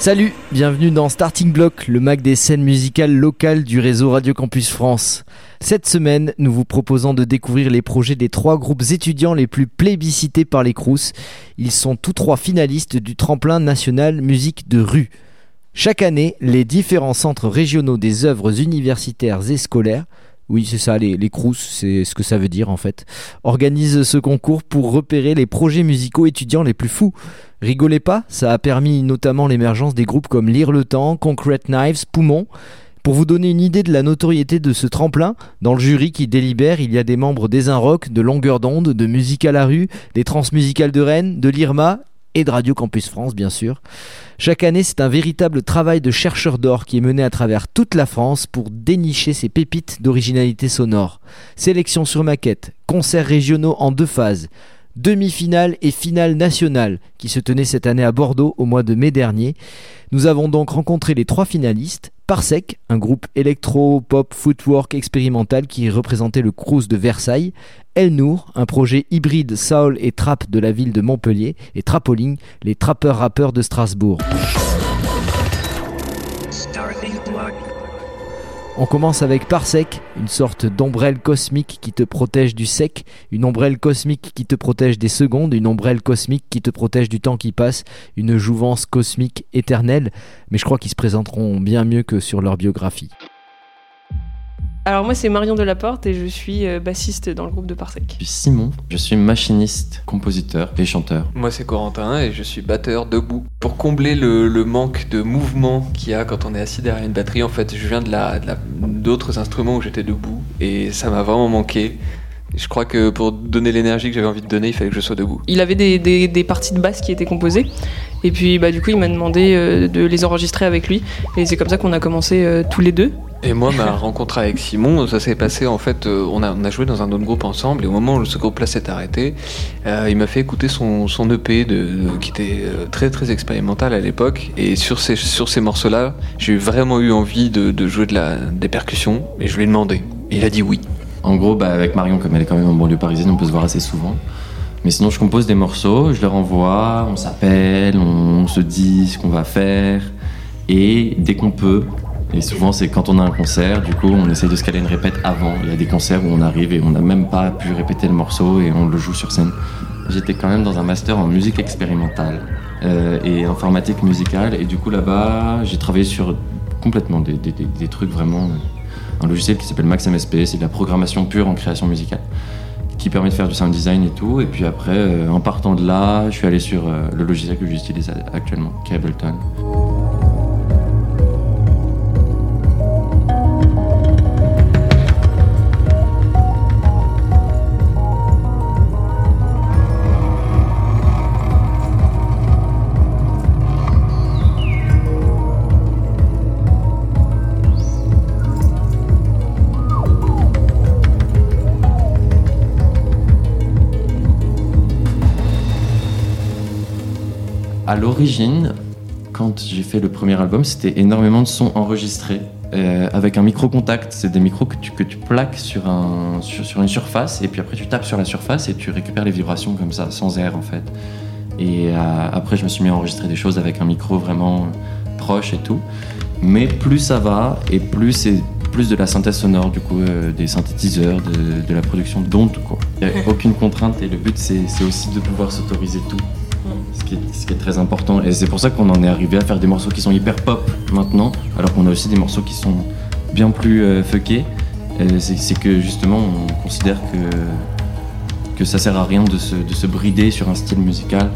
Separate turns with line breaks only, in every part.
Salut, bienvenue dans Starting Block, le mag des scènes musicales locales du réseau Radio Campus France. Cette semaine, nous vous proposons de découvrir les projets des trois groupes étudiants les plus plébiscités par les Crous. Ils sont tous trois finalistes du tremplin national musique de rue. Chaque année, les différents centres régionaux des œuvres universitaires et scolaires oui, c'est ça, les, les c'est ce que ça veut dire en fait. Organisent ce concours pour repérer les projets musicaux étudiants les plus fous. Rigolez pas, ça a permis notamment l'émergence des groupes comme Lire le Temps, Concrete Knives, Poumon. Pour vous donner une idée de la notoriété de ce tremplin, dans le jury qui délibère, il y a des membres des Rock, de Longueur d'onde, de Musique à la rue, des Transmusicales de Rennes, de l'IRMA et de Radio Campus France, bien sûr. Chaque année, c'est un véritable travail de chercheur d'or qui est mené à travers toute la France pour dénicher ces pépites d'originalité sonore. Sélection sur maquette, concerts régionaux en deux phases, demi-finale et finale nationale qui se tenait cette année à Bordeaux au mois de mai dernier. Nous avons donc rencontré les trois finalistes, Parsec, un groupe électro-pop footwork expérimental qui représentait le Crous de Versailles, El Nour, un projet hybride soul et trap de la ville de Montpellier, et Trapoling, les trappeurs-rappeurs de Strasbourg. On commence avec Parsec, une sorte d'ombrelle cosmique qui te protège du sec, une ombrelle cosmique qui te protège des secondes, une ombrelle cosmique qui te protège du temps qui passe, une jouvence cosmique éternelle, mais je crois qu'ils se présenteront bien mieux que sur leur biographie.
Alors moi c'est Marion Delaporte et je suis euh, bassiste dans le groupe de Parsec.
Je suis Simon, je suis machiniste, compositeur et chanteur.
Moi c'est Corentin et je suis batteur debout. Pour combler le, manque de mouvement qu'il y a quand on est assis derrière une batterie, en fait je viens de la, d'autres instruments où j'étais debout et ça m'a vraiment manqué. Je crois que pour donner l'énergie que j'avais envie de donner, il fallait que je sois debout.
Il avait des, des, parties de basse qui étaient composées. Et puis bah, du coup, il m'a demandé euh, de les enregistrer avec lui. Et c'est comme ça qu'on a commencé euh, tous les deux.
Et moi, ma rencontre avec Simon, ça s'est passé en fait, euh, on, a, joué dans un autre groupe ensemble, et au moment où ce groupe-là s'est arrêté, il m'a fait écouter son, son EP de, qui était très très expérimental à l'époque, et sur ces, sur ces morceaux-là, j'ai vraiment eu envie de, de jouer de la, des percussions, et je lui ai demandé, et il a dit oui.
En gros, bah, avec Marion, comme elle est quand même en banlieue parisienne, on peut se voir assez souvent. Mais sinon, je compose des morceaux, je les renvoie, on s'appelle, on se dit ce qu'on va faire. Et dès qu'on peut, et souvent c'est quand on a un concert, du coup on essaye de se caler une répète avant. Il y a des concerts où on arrive et on n'a même pas pu répéter le morceau et on le joue sur scène. J'étais quand même dans un master en musique expérimentale euh, et informatique musicale et du coup là-bas j'ai travaillé sur complètement des, trucs vraiment un logiciel qui s'appelle MaxMSP, c'est de la programmation pure en création musicale, qui permet de faire du sound design et tout. Et puis après, euh, en partant de là, je suis allé sur euh, le logiciel que j'utilise actuellement, Ableton. L'origine, quand j'ai fait le premier album, c'était énormément de sons enregistrés euh, avec un micro contact. C'est des micros que tu, que tu plaques sur, un, sur, une surface et puis après tu tapes sur la surface et tu récupères les vibrations comme ça, sans air en fait. Et euh, après, je me suis mis à enregistrer des choses avec un micro vraiment proche et tout. Mais plus ça va et plus c'est plus de la synthèse sonore, du coup, euh, des synthétiseurs, de, de la production d'ondes, quoi. Il n'y a aucune contrainte et le but c'est aussi de pouvoir s'autoriser tout ce qui, est, très important. Et c'est pour ça qu'on en est arrivé à faire des morceaux qui sont hyper pop maintenant, alors qu'on a aussi des morceaux qui sont bien plus euh, fuckés. C'est que justement, on considère que, que ça sert à rien de se, de se brider sur un style musical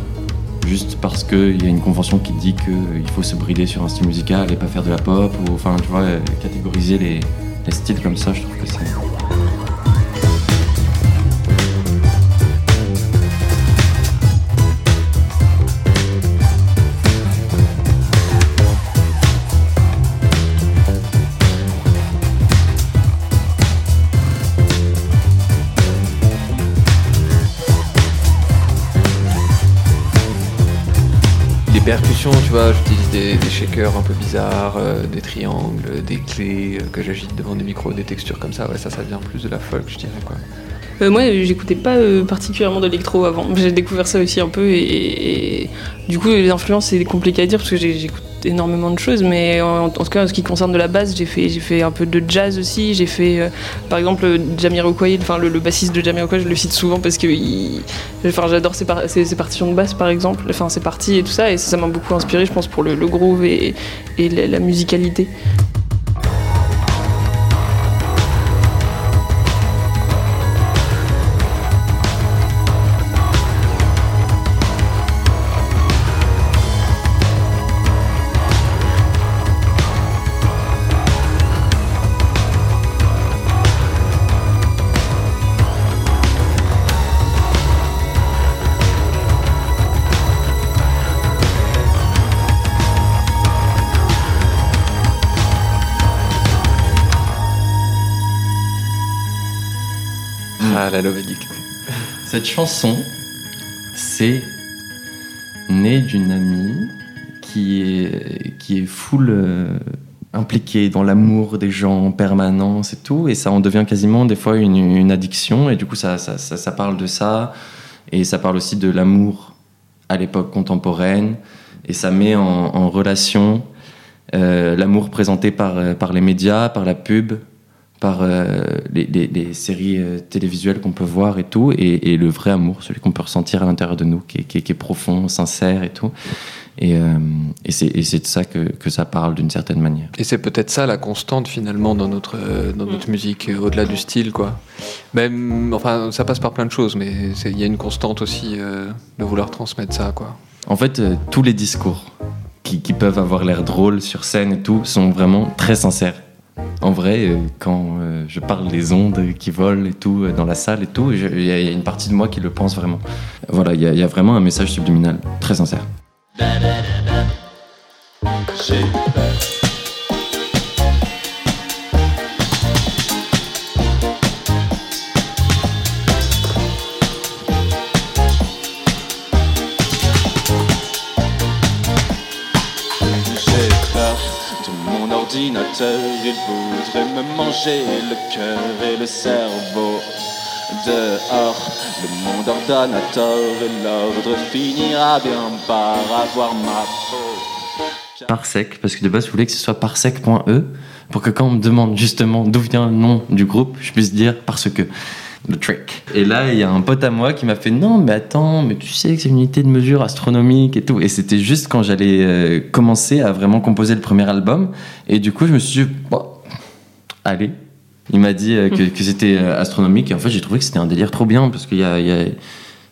juste parce qu'il y a une convention qui dit qu'il faut se brider sur un style musical et pas faire de la pop, ou enfin, tu vois, catégoriser les, les styles comme ça, je trouve que c'est.
Percussions, tu vois, j'utilise des, shakers un peu bizarres, euh, des triangles, des clés euh, que j'agite devant des micros, des textures comme ça. Ouais, ça, ça vient plus de la folk, je dirais quoi.
Euh, moi, j'écoutais pas particulièrement d'électro avant. J'ai découvert ça aussi un peu et, du coup, les influences, c'est compliqué à dire parce que énormément de choses, mais en, tout cas, en ce qui concerne de la basse, j'ai fait, j'ai fait un peu de jazz aussi. J'ai fait, euh, par exemple, Jamiroquai, enfin le, bassiste de Jamiroquai, je le cite souvent parce que j'adore ses, par- ses- partitions de basse, par exemple, enfin ses parties et tout ça, et ça m'a beaucoup inspiré, je pense, pour le, groove et, la musicalité.
Cette chanson, c'est né d'une amie qui est, qui est full euh, impliquée dans l'amour des gens en permanence et tout, et ça en devient quasiment des fois une, addiction, et du coup ça, ça, ça, parle de ça, et ça parle aussi de l'amour à l'époque contemporaine, et ça met en, en relation euh, l'amour présenté par, euh, par les médias, par la pub, par euh, les, les- les séries euh, télévisuelles qu'on peut voir et tout, et, et le vrai amour, celui qu'on peut ressentir à l'intérieur de nous, qui est, qui est- qui est profond, sincère et tout. Et, euh, et c'est de ça que, que ça parle d'une certaine manière.
Et c'est peut-être ça la constante finalement dans notre, dans notre musique, au-delà du style, quoi. Même, enfin, ça passe par plein de choses, mais il y a une constante aussi de vouloir transmettre ça, quoi.
En fait, tous les discours qui, qui peuvent avoir l'air drôles sur scène et tout sont vraiment très sincères. En vrai, euh, quand euh, je parle des ondes qui volent et tout euh, dans la salle et tout, il y, a une partie de moi qui le pense vraiment. Voilà, il y, a- vraiment un message subliminal, très sincère.
Ordinateur, il voudrait me manger le cœur et le cerveau. Dehors, le monde ordonnateur et l'ordre finira bien par avoir ma peau.
Parsec, parce que de base, je voulais que ce soit parsec.e, pour que quand on me demande justement d'où vient le nom du groupe, je puisse dire parce que. Le trick. Et là, il y a un pote à moi qui m'a fait non, mais attends, mais tu sais que c'est une unité de mesure astronomique et tout. Et c'était juste quand j'allais euh, commencer à vraiment composer le premier album. Et du coup, je me suis dit, bon, allez. Il m'a dit euh, que, que c'était euh, astronomique. Et en fait, j'ai trouvé que c'était un délire trop bien parce qu'il y a, y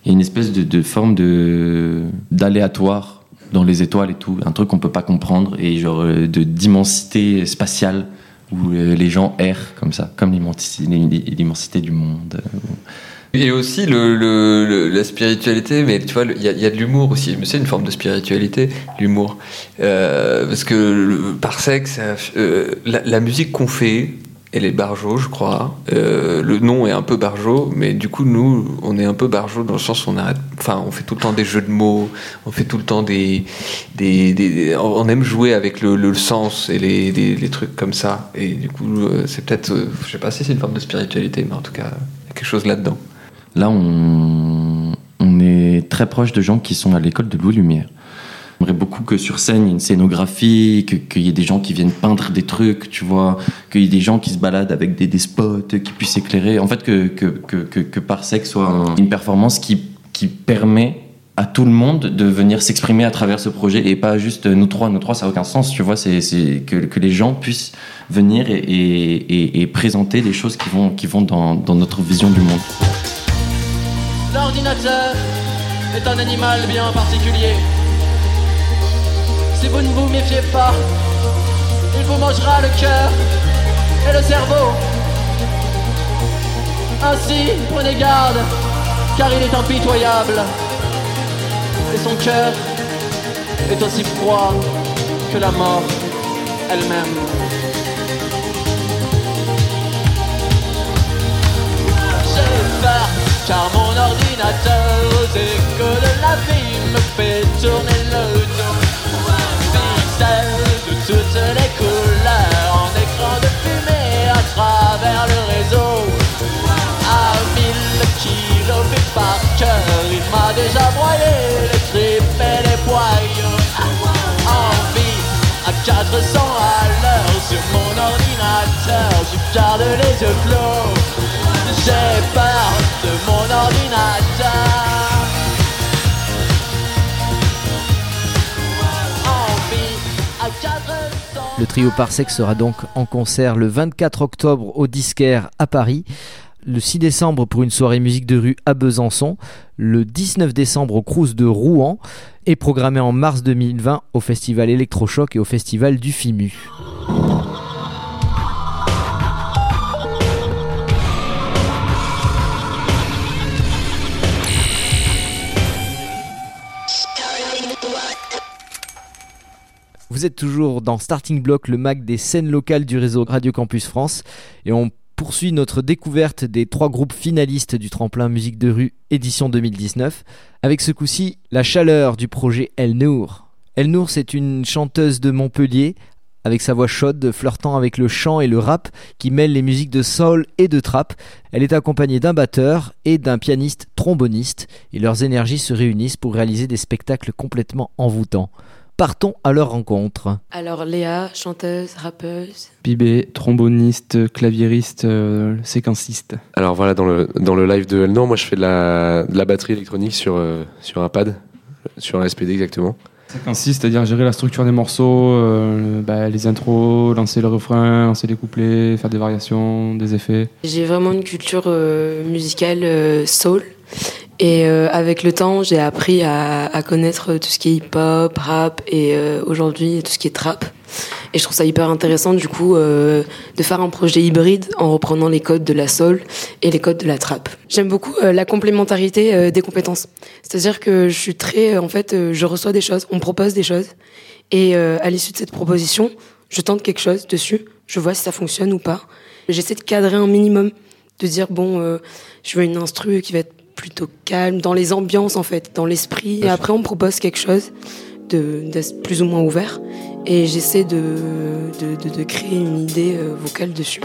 y une espèce de, de forme de d'aléatoire dans les étoiles et tout, un truc qu'on peut pas comprendre et genre de d'immensité spatiale où euh, les gens errent comme ça, comme l'immensité, du monde. euh,
Et aussi la spiritualité, mais tu vois, il y, a- de l'humour aussi. Mais c'est une forme de spiritualité, l'humour. Euh, parce que par sexe, la musique qu'on fait, elle est barjo, je crois. Euh, le nom est un peu barjo, mais du coup, nous, on est un peu barjo dans le sens où on. Enfin, on fait tout le temps des jeux de mots, on fait tout le temps des. des, on aime jouer avec le, sens et les trucs comme ça. Et du coup, euh, c'est peut-être. euh, je sais pas si c'est une forme de spiritualité, mais en tout cas, il y a quelque chose là-dedans.
Là, on, on est très proche de gens qui sont à l'école de Louis Lumière. J'aimerais beaucoup que sur scène, il y ait une scénographie, qu'il y ait des gens qui viennent peindre des trucs, tu vois, qu'il y ait des gens qui se baladent avec des, des spots, qui puissent éclairer. En fait, que, que, que, que, Parsec soit un- une performance qui, qui permet à tout le monde de venir s'exprimer à travers ce projet et pas juste nous trois. Nous trois, ça n'a aucun sens, tu vois, c'est que, que les gens puissent venir et- et présenter des choses qui vont, qui vont dans, dans notre vision du monde.
L'ordinateur est un animal bien particulier. Si vous ne vous méfiez pas, il vous mangera le cœur et le cerveau. Ainsi, prenez garde, car il est impitoyable. Et son cœur est aussi froid que la mort elle-même. J'ai peur car mon ordinateur aux échos de la vie me fait tourner le dos les couleurs en écran de fumée à travers le réseau. À mille kilos par cœur, il m'a déjà broyé les tripes et les poils. Envie à 400 à l'heure sur mon ordinateur, je garde les yeux.
Le trio Parsec sera donc en concert le 24 octobre au Disquaire à Paris, le 6 décembre pour une soirée musique de rue à Besançon, le 19 décembre au Crous de Rouen et programmé en mars 2020 au Festival Electrochoc et au Festival du FIMU. Vous êtes toujours dans Starting Block, le mag des scènes locales du réseau Radio Campus France, et on poursuit notre découverte des trois groupes finalistes du tremplin musique de rue édition 2019, avec ce coup-ci la chaleur du projet El Nour. El Nour, c'est une chanteuse de Montpellier, avec sa voix chaude, flirtant avec le chant et le rap, qui mêle les musiques de soul et de trap. Elle est accompagnée d'un batteur et d'un pianiste tromboniste, et leurs énergies se réunissent pour réaliser des spectacles complètement envoûtants. Partons à leur rencontre.
Alors Léa, chanteuse, rappeuse.
Pibé, tromboniste, claviériste, euh, séquenciste.
Alors voilà, dans le, dans le live de Elnor, moi je fais de la, de la batterie électronique sur, euh, sur un pad, sur un SPD exactement.
Séquenciste, c'est-à-dire gérer la structure des morceaux, euh, bah, les intros, lancer le refrain, lancer les couplets, faire des variations, des effets.
J'ai vraiment une culture euh, musicale euh, soul. Et euh, avec le temps, j'ai appris à, à connaître tout ce qui est hip-hop, rap et euh, aujourd'hui tout ce qui est trap. Et je trouve ça hyper intéressant du coup euh, de faire un projet hybride en reprenant les codes de la soul et les codes de la trap. J'aime beaucoup euh, la complémentarité euh, des compétences. C'est-à-dire que je suis très, euh, en fait, je reçois des choses, on propose des choses et à l'issue de cette proposition, je tente quelque chose dessus, je vois si ça fonctionne ou pas. J'essaie de cadrer un minimum, de dire bon, euh, je veux une instru qui va être plutôt calme, dans les ambiances en fait, dans l'esprit. Et après, on me propose quelque chose de, de plus ou moins ouvert. Et j'essaie de, de, de, de créer une idée euh, vocale dessus.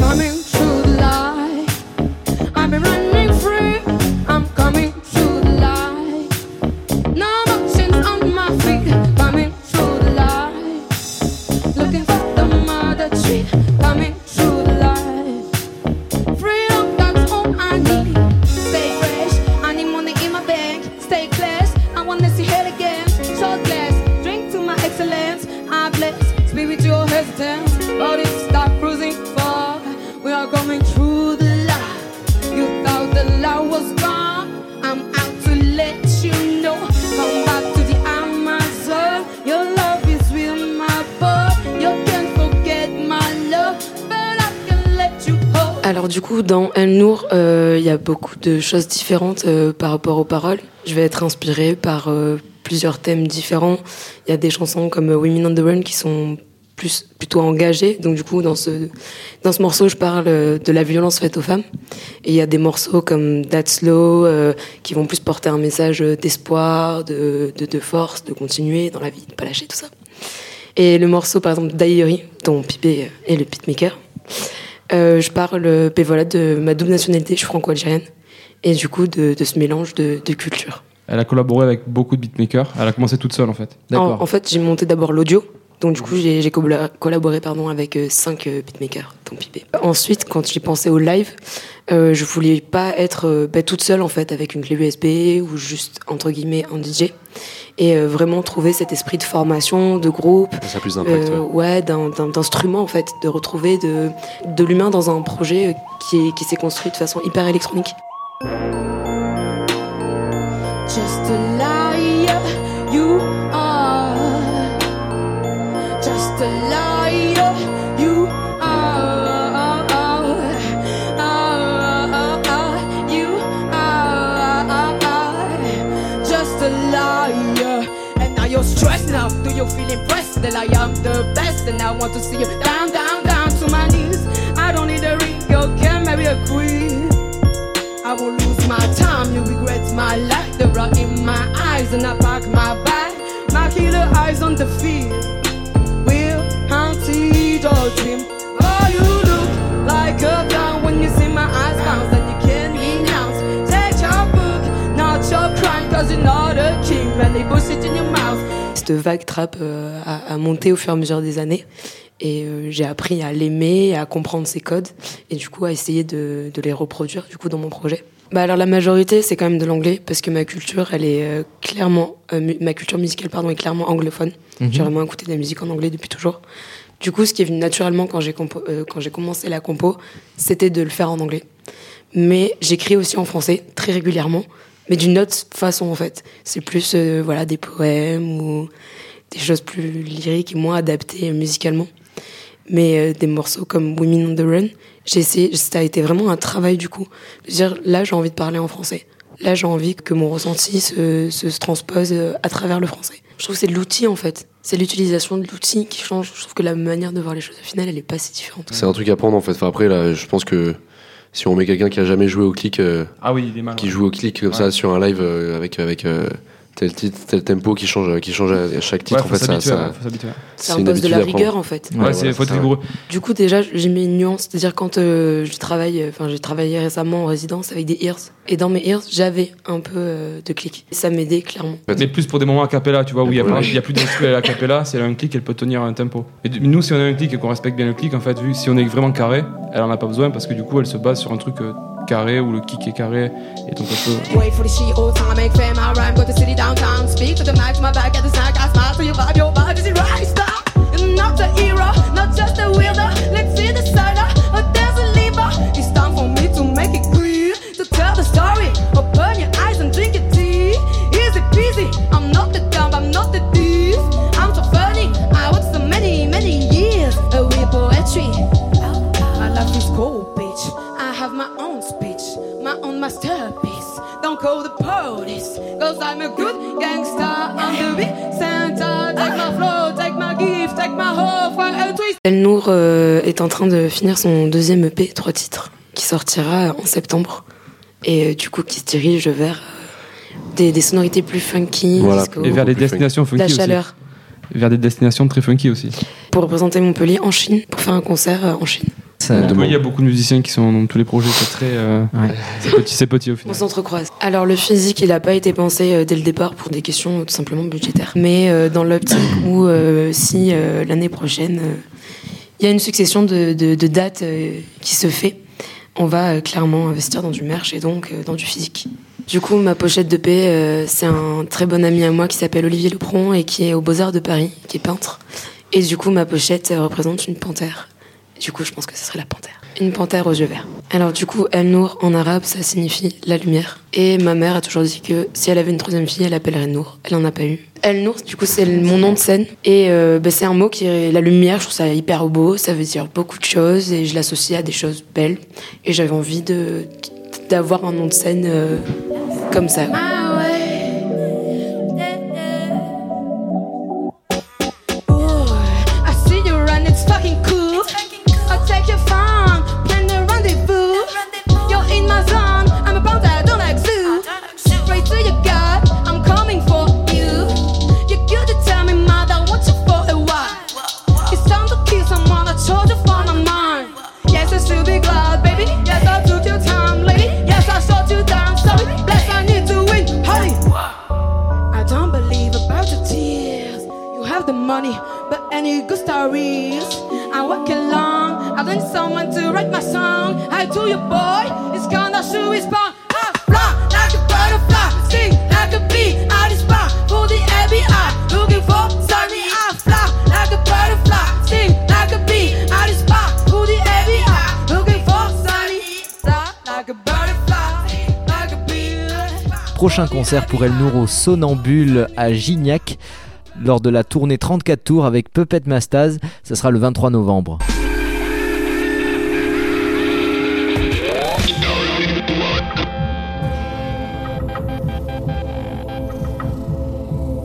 De choses différentes euh, par rapport aux paroles. Je vais être inspirée par euh, plusieurs thèmes différents. Il y a des chansons comme euh, Women on the Run qui sont plus plutôt engagées. Donc du coup, dans ce dans ce morceau, je parle de la violence faite aux femmes. Et il y a des morceaux comme That's euh, qui vont plus porter un message d'espoir, de, de force, de continuer dans la vie, de pas lâcher tout ça. Et le morceau, par exemple, Diary, dont Pipé est le beatmaker, euh, je parle voilà, de ma double nationalité, je suis franco-algérienne, et du coup de, de ce mélange de, de cultures.
Elle a collaboré avec beaucoup de beatmakers. Elle a commencé toute seule en fait.
En, en fait, j'ai monté d'abord l'audio, donc du coup j'ai j'ai colla- collaboré pardon, avec euh, cinq euh, beatmakers, dont Pipé. Ensuite, quand j'ai pensé au live, euh, je voulais pas être euh, ben, toute seule en fait avec une clé USB ou juste entre guillemets un DJ, et euh, vraiment trouver cet esprit de formation, de groupe,
Ça a plus d'impact.
Euh,
ouais.
ouais, d'instruments en fait, de retrouver de, de l'humain dans un projet euh, qui s'est construit de façon hyper électronique.
Just a liar, you are. Just a liar, you are. You are. Just a liar. And now you're stressed now. Do you feel impressed that I am the best? And I want to see you down, down, down to my knees. I don't need a ring, you can marry a queen. Life. The rock in my eyes, and I pack my bag. My killer eyes on the field. Will haunted your dream? Oh, you look like a clown when you see my eyes bounce, and you can't renounce. Take your book, not your crime, cause you're not a king. And they push it in your mouth.
cette vague trap euh, a, a monté au fur et à mesure des années. Et euh, j'ai appris à l'aimer, à comprendre ses codes, et du coup à essayer de, de les reproduire du coup dans mon projet. Bah alors la majorité c'est quand même de l'anglais parce que ma culture elle est euh, clairement euh, ma culture musicale pardon est clairement anglophone.
Mhm.
J'ai vraiment écouté de la musique en anglais depuis toujours. Du coup ce qui est venu naturellement quand j'ai euh, quand j'ai commencé la compo c'était de le faire en anglais. Mais j'écris aussi en français très régulièrement, mais d'une autre façon en fait. C'est plus euh, voilà des poèmes ou des choses plus lyriques et moins adaptées musicalement. Mais euh, des morceaux comme Women on the Run, j'ai essayé, ça a été vraiment un travail du coup. De dire là j'ai envie de parler en français. Là j'ai envie que mon ressenti se, se, se transpose euh, à travers le français. Je trouve que c'est de l'outil en fait. C'est l'utilisation de l'outil qui change. Je trouve que la manière de voir les choses au final elle est pas si différente.
C'est un truc à prendre en fait. Enfin, après, là, je pense que si on met quelqu'un qui a jamais joué au clic, euh,
Ah oui, il est mal.
qui
ouais.
joue au clic comme ça sur un live euh, avec, avec euh, tel titre, tel tempo qui change, qui change à chaque titre,
Ouais,
en fait, ça, ça, c'est une
impose de la rigueur en fait.
Ouais,
Ouais,
c'est
voilà,
faut être rigoureux.
Du coup, déjà, j'ai mis une nuance. C'est-à-dire, quand euh, je travaille, euh, enfin, j'ai travaillé récemment en résidence avec des ears. Et dans mes ears, j'avais un peu euh, de clic. Ça m'aidait clairement.
Mais plus pour des moments a cappella, tu vois, où il y a, plus d'instru à la cappella, si elle a un clic, elle peut tenir un tempo. Et nous, si on a un clic et qu'on respecte bien le clic, en fait, vu si on est vraiment carré, elle en a pas besoin parce que du coup, elle se base sur un truc euh, carré où le kick est carré et donc elle peut.
Wait for the shit all time, make fame, I go to city downtown. Speak to the mic, my back at the snack, I smile to your vibe, your vibe is it right? Stop! Not the hero, not just a weirdo. Let's see the or there's a lever. It's time for me to make it clear, to tell the story. Open your eyes and drink your tea. Easy? Peasy, I'm not the dumb, I'm not the thief. I'm so funny, I worked so many, many years with poetry. My life is cold. Call the police, cause I'm a good gangster. I'm the big Santa. Take my flow, take my gift, take my hope for a twist.
El Nour euh, est en train de finir son deuxième EP, trois titres, qui sortira en septembre. Et euh, du coup, qui se dirige vers euh, des, des sonorités plus funky,
Voilà.
disco,
Et vers des
plus
destinations funky
la
aussi.
chaleur.
Vers des destinations très funky aussi.
Pour représenter Montpellier en Chine, pour faire un concert en Chine.
Montpellier, il y a beaucoup de musiciens qui sont dans tous les projets, c'est très. euh,
Ouais.
c'est petit, c'est petit au
On
final.
s'entrecroise. Alors le physique, il n'a pas été pensé euh, dès le départ pour des questions euh, tout simplement budgétaires. Mais euh, dans l'optique où euh, si euh, l'année prochaine, euh, il y a une succession de, de- de dates euh, qui se fait, on va euh, clairement investir dans du merch et donc euh, dans du physique. Du coup, ma pochette de paix, euh, c'est un très bon ami à moi qui s'appelle Olivier Lepron et qui est au Beaux-Arts de Paris, qui est peintre. Et du coup, ma pochette euh, représente une panthère. Du coup, je pense que ce serait la panthère. Une panthère aux yeux verts. Alors du coup, El Nour en arabe, ça signifie la lumière. Et ma mère a toujours dit que si elle avait une troisième fille, elle appellerait Nour. Elle en a pas eu. El Nour, du coup, c'est mon nom de scène. Et euh, bah, c'est un mot qui est la lumière. Je trouve ça hyper beau. Ça veut dire beaucoup de choses et je l'associe à des choses belles. Et j'avais envie d'avoir un nom de scène euh, comme ça.
Money, but any good stories? I along, I need someone to write my song. I you, boy, it's kinda shoe is born. I fly like a butterfly, sing like a bee. I spot for the FBI, looking for sunny. I fly like a butterfly, sing like a bee. I spot for the FBI, looking for sunny. Fly like a butterfly, like a bee.
Prochain concert pour El Nour Sonambule à Gignac lors de la tournée 34 tours avec Puppet Mastaz. Ça sera le 23 novembre.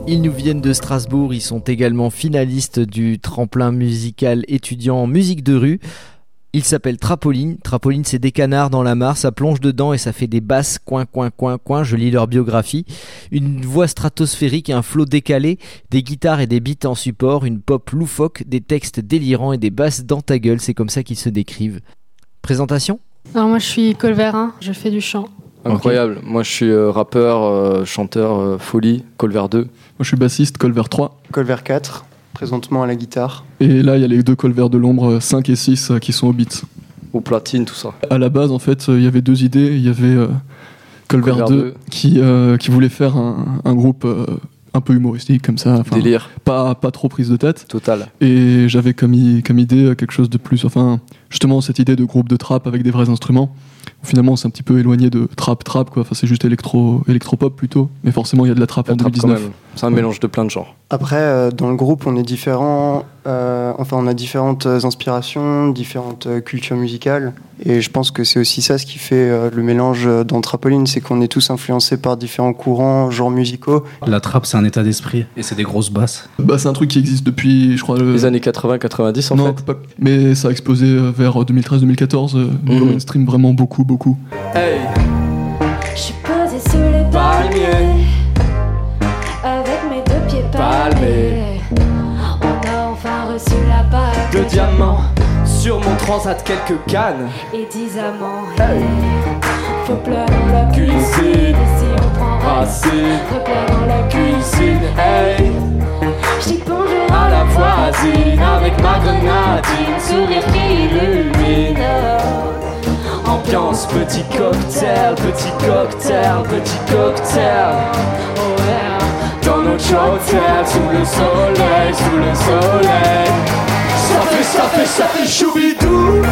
Ils nous viennent de Strasbourg, ils sont également finalistes du tremplin musical étudiant en musique de rue. Il s'appelle Trapoline. Trapoline, c'est des canards dans la mare, ça plonge dedans et ça fait des basses, coin, coin, coin, coin. Je lis leur biographie. Une voix stratosphérique et un flot décalé, des guitares et des beats en support, une pop loufoque, des textes délirants et des basses dans ta gueule. C'est comme ça qu'ils se décrivent. Présentation?
Alors moi je suis Colverin, je fais du chant.
Incroyable. Moi, je suis euh, rappeur, euh, chanteur, euh, folie, Colver 2.
Moi, je suis bassiste, Colver 3.
Colver 4, présentement à la guitare.
Et là, il y a les deux Colver de l'ombre, euh, 5 et 6, euh, qui sont au beat.
Au platine, tout ça.
À la base, en fait, euh, il y avait deux idées. Il y avait euh, Colver,
Colver
2
2.
qui, euh, qui voulait faire un, un groupe euh, un peu humoristique, comme ça.
Délire.
Pas, pas trop prise de tête.
Total.
Et j'avais comme, comme idée euh, quelque chose de plus. Enfin, justement, cette idée de groupe de trap avec des vrais instruments. Finalement, c'est un petit peu éloigné de trap-trap, quoi. Enfin, c'est juste électro, électro-pop plutôt. Mais forcément, il y a de la trap en
La trappe, quand
2019.
même. C'est un mélange de plein de genres.
Après, euh, dans le groupe, on est différents. euh, enfin, on a différentes euh, inspirations, différentes euh, cultures musicales. Et je pense que c'est aussi ça ce qui fait euh, le mélange dans Trapoline, c'est qu'on est tous influencés par différents courants, genres musicaux.
La trappe, c'est un état d'esprit et c'est des grosses basses.
Bah, c'est un truc qui existe depuis, je crois, le-
Les années 80-90, en
non,
fait.
pas- mais ça a explosé euh, vers 2013-2014, euh, niveau
Mhm.
mainstream vraiment beaucoup, beaucoup.
Hey
Je suis posée sous les palmiers Avec mes deux pieds palmés On a enfin reçu la bague
De diamants sur mon transat, quelques cannes.
et dix amants Faut pleurer dans la cuisine
Cuisine.
Et si on prend
Racine.
Repère dans la
Cuisine, hey
J'dis
la voisine avec ma grenadine, sourire qui illumine. Ambiance, petit cocktail, petit cocktail, petit cocktail. Oh. Dans notre hôtel, sous le soleil, sous le soleil. Ça fait, ça fait, ça fait choubidou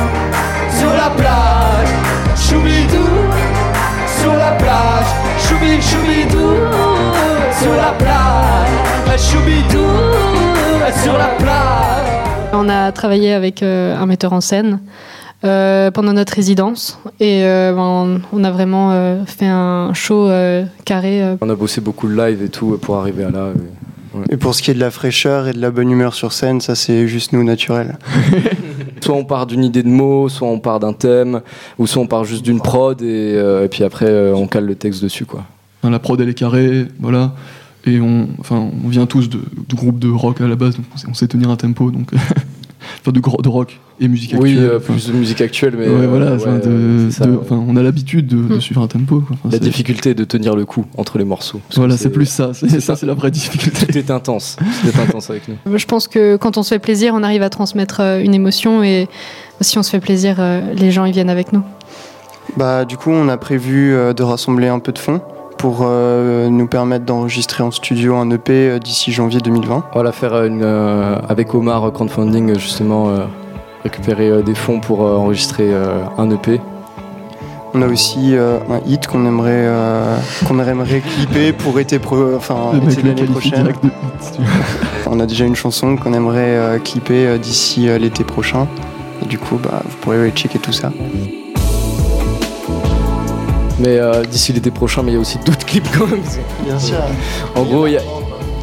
sur la plage. Choubidou sur la plage. Choubi, choubidou sur la plage. Choubidou sur la plage.
On a travaillé avec euh, un metteur en scène euh, pendant notre résidence et euh, ben, on a vraiment euh, fait un show euh, carré. euh.
On a bossé beaucoup le live et tout pour arriver à là.
Et pour ce qui est de la fraîcheur et de la bonne humeur sur scène, ça c'est juste nous naturel.
Soit on part d'une idée de mots, soit on part d'un thème, ou soit on part juste d'une prod et, euh, et puis après euh, on cale le texte dessus quoi.
Enfin, la prod elle est carrée, voilà. Et on, enfin, on vient tous de, de groupes de rock à la base, donc on sait, tenir un tempo, donc enfin de, de rock et musique
Oui,
actuelle.
euh,
enfin.
plus de musique actuelle, mais
ouais,
euh,
voilà,
ouais,
enfin, de-
c'est ça,
de-
ouais.
enfin, on a l'habitude de, de
Hmm.
suivre un tempo. quoi. Enfin,
La difficulté de tenir le coup entre les morceaux.
Voilà, c'est plus ça, c'est ça, c'est la vraie difficulté.
Tout est intense, tout est intense avec nous.
Je pense que quand on se fait plaisir, on arrive à transmettre euh, une émotion et si on se fait plaisir, euh, les gens ils viennent avec nous.
Bah, du coup, on a prévu euh, de rassembler un peu de fonds pour euh, nous permettre d'enregistrer en studio un EP euh, d'ici janvier 2020.
Voilà, faire euh, une, euh, avec Omar Crowdfunding, justement, euh, récupérer euh, des fonds pour euh, enregistrer euh, un EP.
On a aussi euh, un hit qu'on aimerait, euh, qu'on aimerait clipper pour été, pro- enfin, été l'année prochaine.
de hit.
On a déjà une chanson qu'on aimerait euh, clipper euh, d'ici euh, l'été prochain. Et du coup, bah, vous pourrez aller checker tout ça.
Mais euh, d'ici l'été prochain, mais il y a aussi d'autres clips quand même.
Bien sûr.
En gros, il y a,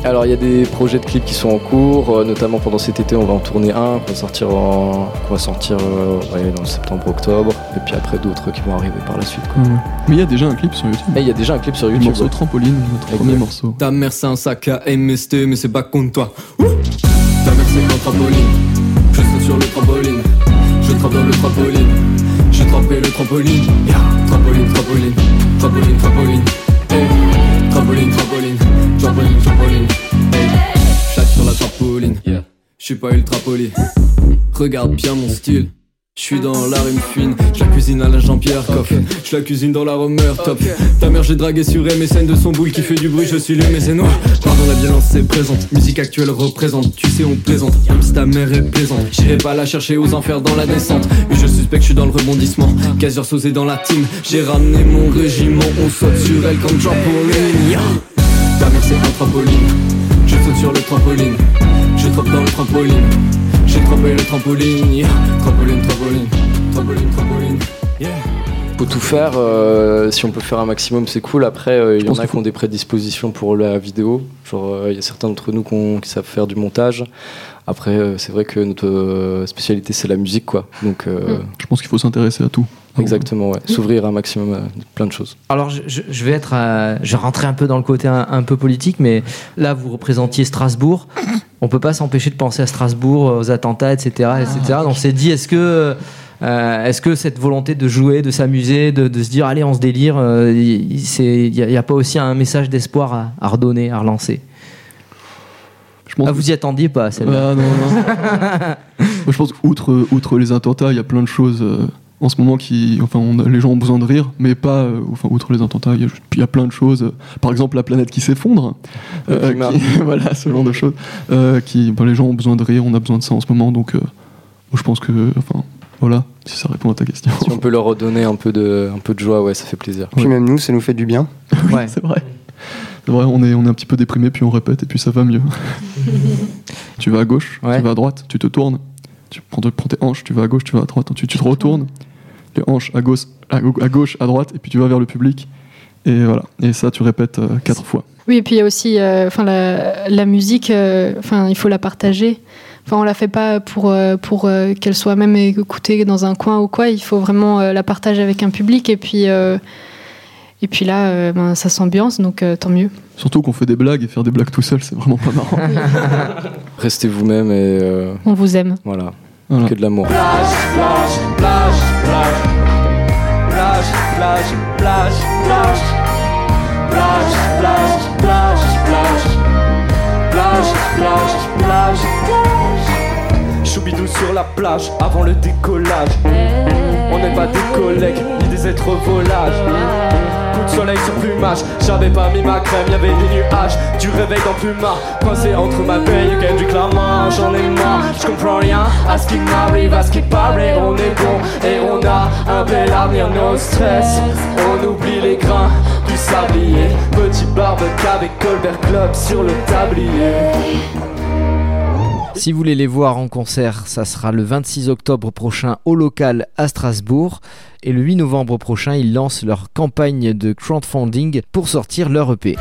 alors il y a des projets de clips qui sont en cours, euh, notamment pendant cet été, on va en tourner un qu'on va sortir, en, qu'on va sortir euh, ouais, dans le septembre-octobre, et puis après d'autres qui vont arriver par la suite. quoi.
Ouais. Mais il y a déjà un clip sur YouTube.
Et il y a déjà un clip sur
Le
YouTube.
morceau
ouais.
Trampoline, notre
Exact.
premier morceau.
Ta mère c'est un sac à MST mais c'est pas contre toi Ouh Ta mère c'est un trampoline Je saute sur le trampoline Je trappe dans le trampoline J'ai trempé le trampoline yeah. Trampoline, trampoline Trampoline, trampoline hey. Trampoline, trampoline Trampoline, trampoline hey. Chaque sur la trampoline yeah. Je suis pas ultra poli Regarde bien mon style je suis dans la rime fine, je la cuisine à la Jean-Pierre Coff, je la cuisine dans la Romer top. Ta mère j'ai dragué sur MSN de son boule qui fait du bruit, je suis le mécénois. Pardon la violence c'est présente, musique actuelle représente, tu sais on plaisante, même si ta mère est plaisante. J'irai pas la chercher aux enfers dans la descente, et je suspecte que je suis dans le rebondissement. Caseur sausé dans la team, j'ai ramené mon régiment, on saute sur elle comme trampoline. Ta mère c'est un trampoline, je saute sur le trampoline, je trappe dans le trampoline. J'ai trempé le trampoline, yeah. trampoline, trampoline, trampoline, trampoline, yeah.
Faut tout faire, euh, si on peut faire un maximum c'est cool. Après, euh, il y en a qui ont des prédispositions pour la vidéo. Genre, euh, il y a certains d'entre nous qui savent faire du montage. Après, euh, c'est vrai que notre spécialité c'est la musique quoi. Donc, euh,
Je pense qu'il faut s'intéresser à tout.
Exactement, ouais. S'ouvrir un maximum à plein de choses.
Alors, je, vais être, euh, je vais rentrer un peu dans le côté un, un peu politique, mais là, vous représentiez Strasbourg. On peut pas s'empêcher de penser à Strasbourg, aux attentats, etc., etc. Donc, on s'est dit, est-ce que Euh, Est-ce que cette volonté de jouer, de s'amuser, de, de se dire allez on se délire, euh, il n'y a, pas aussi un message d'espoir à, à redonner, à relancer? Ah, vous y attendiez pas celle-là
Ah, non, non. Moi, je pense outre outre les attentats, il y a plein de choses euh, en ce moment qui, enfin, on a- les gens ont besoin de rire, mais pas, euh, enfin, outre les attentats, il y, a y plein de choses. euh, Par exemple, la planète qui s'effondre, euh, voilà, ce genre de choses. euh, qui, ben, les gens ont besoin de rire, on a besoin de ça en ce moment, donc, euh, je pense que, enfin, voilà, si ça répond à ta question.
Si on peut leur redonner un peu de, un peu de joie, ouais, ça fait plaisir.
Puis même nous, ça nous fait du bien.
Ouais.
c'est vrai. C'est vrai, on est, on est un petit peu déprimé, puis on répète, et puis ça va mieux. tu vas à gauche, tu vas à droite, tu te tournes, tu prends, prends tes hanches, tu vas à gauche, tu vas à droite, tu, tu te retournes, les hanches à gauche, à, gau- à gauche, à droite, et puis tu vas vers le public. Et voilà. Et ça, tu répètes euh, quatre fois.
Oui, et puis il y a aussi euh, enfin, la, la musique, euh, enfin, il faut la partager. Enfin, on la fait pas pour, euh, pour euh, qu'elle soit même écoutée dans un coin ou quoi. Il faut vraiment euh, la partager avec un public. Et puis, euh, et puis là, euh, ben, ça s'ambiance, donc euh, tant mieux.
Surtout qu'on fait des blagues, et faire des blagues tout seul, c'est vraiment pas marrant.
Restez vous-même et. euh,
On vous aime.
Voilà.
Voilà.
Que de l'amour.
Plage, plage, plage, plage. Plage, plage, plage, plage. Plage, plage, plage, plage. Plage, plage, plage, plage. Choubidou sur la plage avant le décollage. On n'est pas des collègues ni des êtres volages. Soleil sur plumage, j'avais pas mis ma crème, y'avait des nuages. Du réveil dans plumard, coincé entre ma veille et du clamant. J'en ai marre, je comprends rien à ce qui m'arrive, à ce qui paraît. On est bon et on a un bel avenir, no stress. On oublie les grains du sablier. Petit barbecue avec Colbert Club sur le tablier.
Si vous voulez les voir en concert, ça sera le 26 octobre prochain au local à Strasbourg. Et le 8 novembre prochain, ils lancent leur campagne de crowdfunding pour sortir leur EP.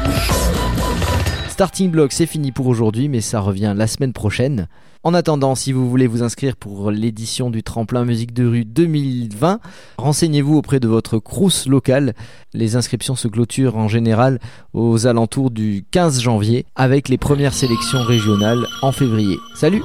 Starting Block, c'est fini pour aujourd'hui, mais ça revient la semaine prochaine. En attendant, si vous voulez vous inscrire pour l'édition du Tremplin Musique de Rue 2020, renseignez-vous auprès de votre crous local. Les inscriptions se clôturent en général aux alentours du 15 janvier, avec les premières sélections régionales en février. Salut